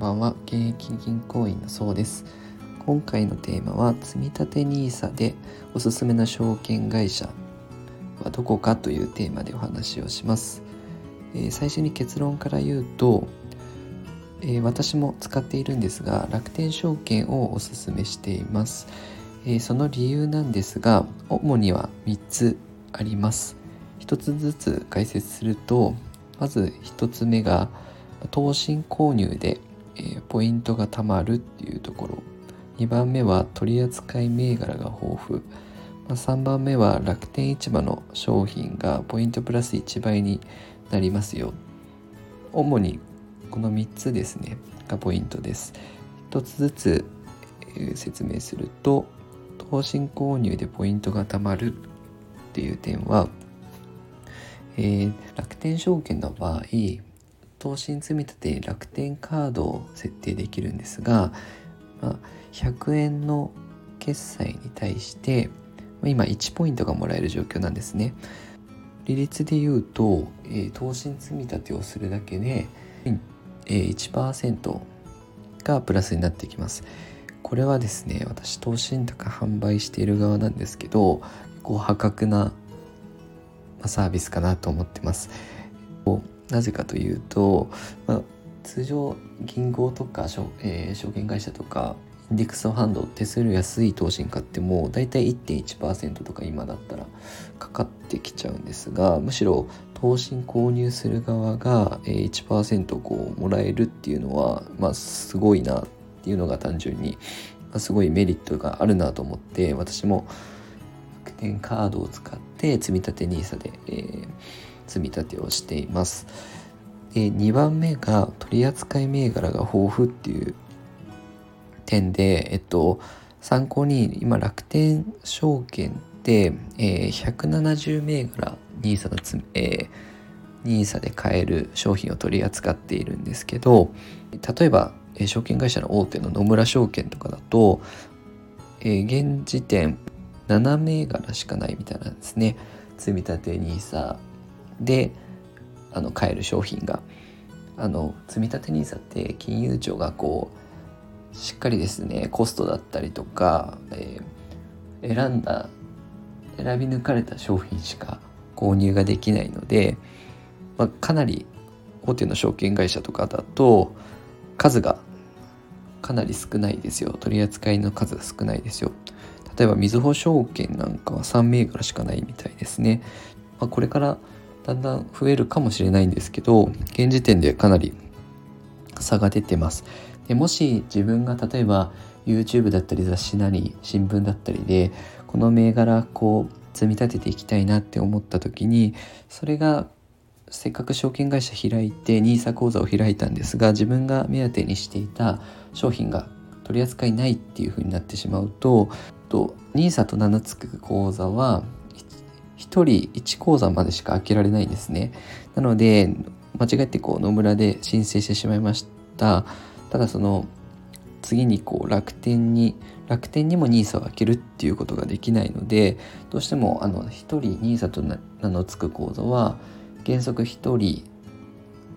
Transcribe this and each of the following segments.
んばんは現役銀行員のそうです。今回のテーマは積立 NISA でおすすめの証券会社はどこかというテーマでお話をします、えー、最初に結論から言うと、えー、私も使っているんですが楽天証券をおすすめしています、えー、その理由なんですが主には3つあります。1つずつ解説するとまず1つ目が投信購入で、え、ポイントが貯まるっていうところ。2番目は取扱銘柄が豊富、ま、3番目は楽天市場の商品がポイントプラス1倍になりますよ。主にこの3つですねがポイントです。1つずつ、え、説明すると投信購入でポイントが貯まるっていう点は、えー、楽天証券の場合投信積立楽天カードを設定できるんですが、まあ、100円の決済に対して今1ポイントがもらえる状況なんですね。利率で言うと、えー、投信積み立てをするだけで、えー、1%がプラスになってきます。これはですね、私投資信とか販売している側なんですけど、こう破格なサービスかなと思ってます。なぜかというと、まあ、通常銀行とか証,、えー、証券会社とかインデックスファンド手数料安い投資に買ってもだいたい1.1%とか今だったらかかってきちゃうんですがむしろ投資購入する側が1%こうもらえるっていうのはまあすごいなっていうのが単純にすごいメリットがあるなと思って私も楽天カードを使って積立 NISA で、えー、積み立てをしています。で2番目が取扱銘柄が豊富っていう点で、えっと、参考に今楽天証券で、えー、170銘柄 NISA のつ、えー、NISA で買える商品を取り扱っているんですけど例えば、えー、証券会社の大手の野村証券とかだと、えー、現時点7銘柄しかないみたいなんですね積立 NISA であの買える商品があの積立 NISA って金融庁がこうしっかりですねコストだったりとか、えー、選んだ選び抜かれた商品しか購入ができないので、まあ、かなり大手の証券会社とかだと数がかなり少ないですよ。取り扱いの数が少ないですよ。例えばみずほ証券なんかは3銘柄しかないみたいですね、まあ、これからだんだん増えるかもしれないんですけど現時点でかなり差が出てます。でもし自分が例えば YouTube だったり雑誌なり新聞だったりでこの銘柄こう積み立てていきたいなって思った時にそれがせっかく証券会社開いて NISA 口座を開いたんですが自分が目当てにしていた商品が取り扱いないっていうふうになってしまうとと NISA と名の付く口座は1人1口座までしか開けられないんですね。なので、間違ってこう野村で申請してしまいました。ただその次にこう楽天に楽天にも NISA を開けるっていうことができないのでどうしてもあの1人 NISA と名の付く口座は原則1人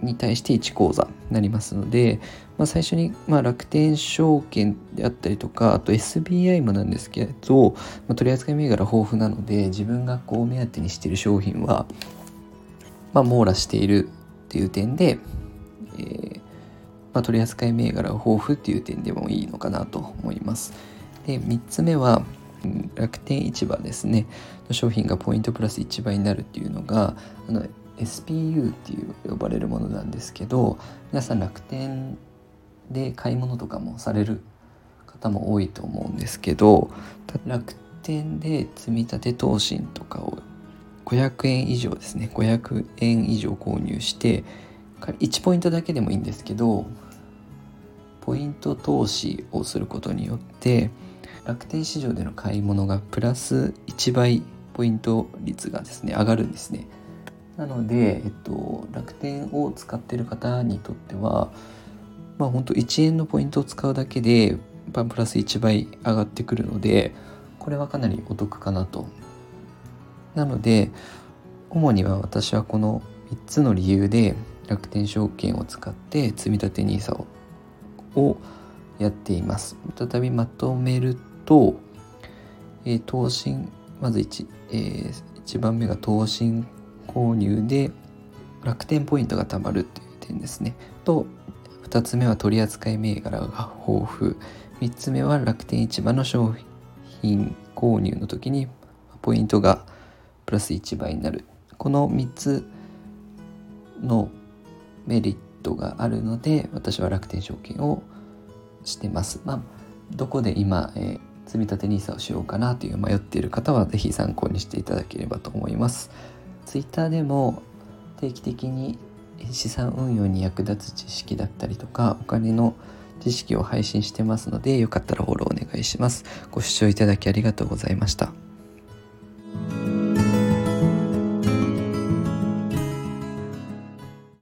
に対して1口座になりますので、まあ、最初にまあ楽天証券であったりとかあと SBI もなんですけど、まあ、取扱銘柄豊富なので自分がこう目当てにしている商品は、まあ、網羅しているっていう点で、えーまあ、取扱銘柄豊富っていう点でもいいのかなと思います。で3つ目は楽天市場ですねの商品がポイントプラス1倍になるっていうのがあの SPU っていう呼ばれるものなんですけど皆さん楽天で買い物とかもされる方も多いと思うんですけど楽天で積み立て投信とかを500円以上ですね500円以上購入して1ポイントだけでもいいんですけどポイント投資をすることによって楽天市場での買い物がプラス1倍ポイント率がですね上がるんですね。なので、えっと、楽天を使ってる方にとっては、まあ本当1円のポイントを使うだけで、プラス1倍上がってくるので、これはかなりお得かなと。なので、主には私はこの3つの理由で楽天証券を使って積立 NISA ををやっています。再びまとめると、えー、投信まず 1,、えー、1番目が投信購入で楽天ポイントが貯まるっていう点ですね。と2つ目は取扱銘柄が豊富3つ目は楽天市場の商品購入の時にポイントがプラス1倍になるこの3つのメリットがあるので私は楽天証券をしてます。まあ、どこで今、えー、積立 NISA をしようかなという迷っている方は是非参考にしていただければと思います。Twitter でも定期的に資産運用に役立つ知識だったりとかお金の知識を配信してますのでよかったらフォローお願いします。ご視聴いただきありがとうございました。